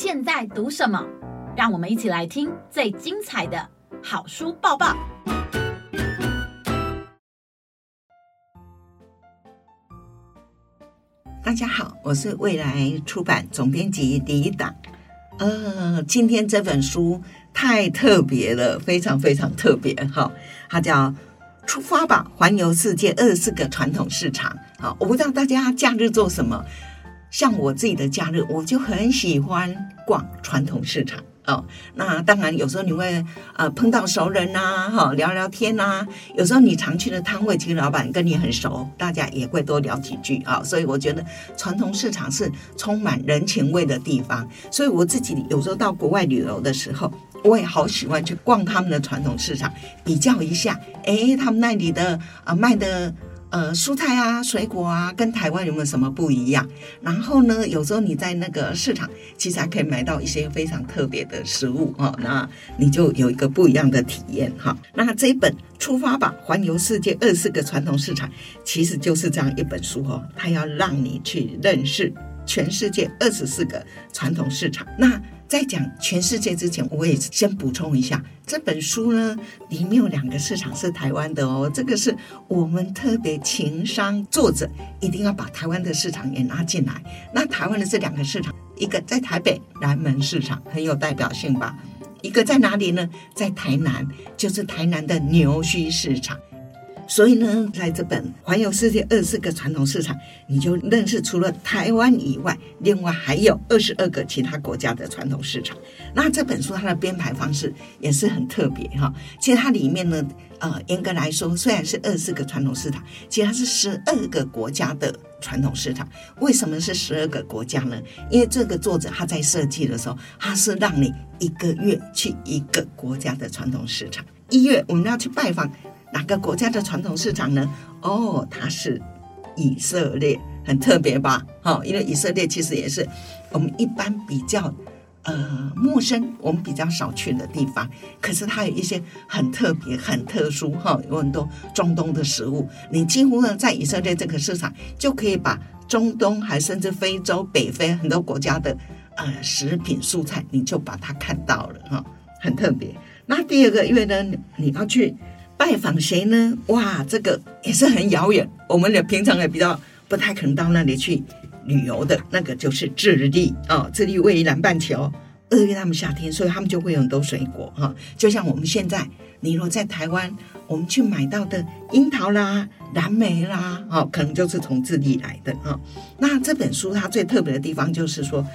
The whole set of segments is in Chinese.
现在读什么？让我们一起来听最精彩的好书报报。大家好，我是未来出版总编辑李党。呃，今天这本书太特别了，非常非常特别哈，它叫《出发吧，环游世界二十四个传统市场》。好，我不知道大家假日做什么，像我自己的假日，我就很喜欢逛传统市场。哦，那当然，有时候你会呃碰到熟人呐，哈，聊聊天呐。有时候你常去的摊位，其实老板跟你很熟，大家也会多聊几句啊。所以我觉得传统市场是充满人情味的地方。所以我自己有时候到国外旅游的时候，我也好喜欢去逛他们的传统市场，比较一下，哎，他们那里的啊卖的。呃，蔬菜啊，水果啊，跟台湾有没有什么不一样？然后呢，有时候你在那个市场，其实还可以买到一些非常特别的食物哦，那你就有一个不一样的体验哈。那这一本《出发吧，环游世界二十四个传统市场》，其实就是这样一本书哦，它要让你去认识全世界二十四个传统市场。那在讲全世界之前，我也先补充一下，这本书呢里面有两个市场是台湾的哦，这个是我们特别情商作者一定要把台湾的市场也拉进来。那台湾的这两个市场，一个在台北南门市场很有代表性吧，一个在哪里呢？在台南，就是台南的牛墟市场。所以呢，在这本《环游世界二十四个传统市场》，你就认识除了台湾以外，另外还有二十二个其他国家的传统市场。那这本书它的编排方式也是很特别哈。其实它里面呢，呃，严格来说，虽然是二十四个传统市场，其实它是十二个国家的传统市场。为什么是十二个国家呢？因为这个作者他在设计的时候，他是让你一个月去一个国家的传统市场。一月我们要去拜访。哪个国家的传统市场呢？哦，它是以色列，很特别吧？哈，因为以色列其实也是我们一般比较呃陌生，我们比较少去的地方。可是它有一些很特别、很特殊哈，有很多中东的食物。你几乎呢在以色列这个市场，就可以把中东还甚至非洲、北非很多国家的呃食品、蔬菜，你就把它看到了哈，很特别。那第二个月呢，你要去。拜访谁呢？哇，这个也是很遥远，我们也平常也比较不太可能到那里去旅游的。那个就是智利啊，智利位于南半球，二月他们夏天，所以他们就会有很多水果哈。就像我们现在，你若在台湾，我们去买到的樱桃啦、蓝莓啦，哦，可能就是从智利来的啊。那这本书它最特别的地方就是说，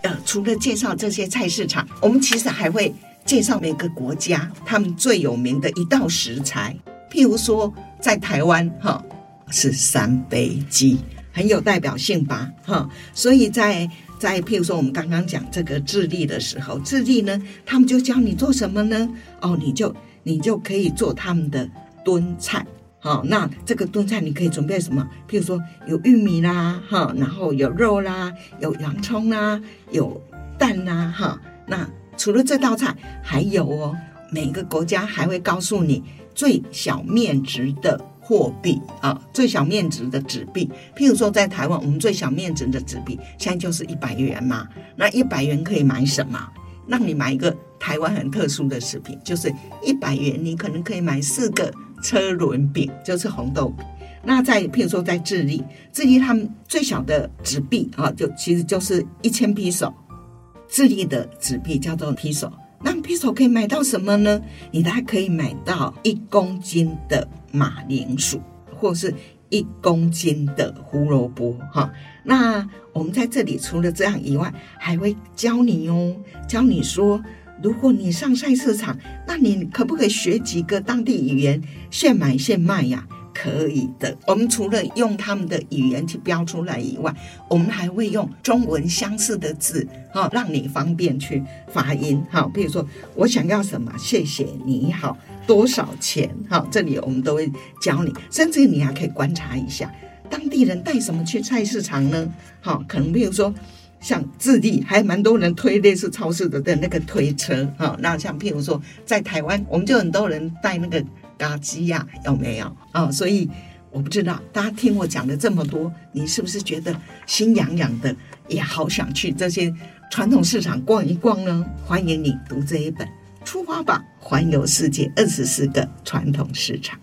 呃，除了介绍这些菜市场，我们其实还会。介绍每个国家他们最有名的一道食材，譬如说在台湾哈是三杯鸡，很有代表性吧哈。所以在在譬如说我们刚刚讲这个智利的时候，智利呢他们就教你做什么呢？哦，你就你就可以做他们的炖菜。好，那这个炖菜你可以准备什么？譬如说有玉米啦哈，然后有肉啦，有洋葱啦，有蛋啦哈，那。除了这道菜，还有哦，每个国家还会告诉你最小面值的货币啊，最小面值的纸币。譬如说，在台湾，我们最小面值的纸币现在就是一百元嘛。那一百元可以买什么？让你买一个台湾很特殊的食品，就是一百元你可能可以买四个车轮饼，就是红豆饼。那在譬如说在智利，智利他们最小的纸币啊，就其实就是一千披手。智利的纸币叫做 peso，，那 peso 可以买到什么呢？你大概可以买到一公斤的马铃薯，或是一公斤的胡萝卜，哈。那我们在这里除了这样以外，还会教你哦，教你说，如果你上菜市场，那你可不可以学几个当地语言，现买现卖呀？可以的，我们除了用他们的语言去标出来以外，我们还会用中文相似的字，哈，让你方便去发音，哈。比如说，我想要什么？谢谢，你好，多少钱？哈，这里我们都会教你，甚至你还可以观察一下当地人带什么去菜市场呢？哈，可能比如说像智利，还蛮多人推类似超市的的那个推车，哈。那像譬如说在台湾，我们就很多人带那个。嘎鸡呀，有没有啊？所以我不知道，大家听我讲了这么多，你是不是觉得心痒痒的，也好想去这些传统市场逛一逛呢？欢迎你读这一本《出发吧，环游世界二十四个传统市场》。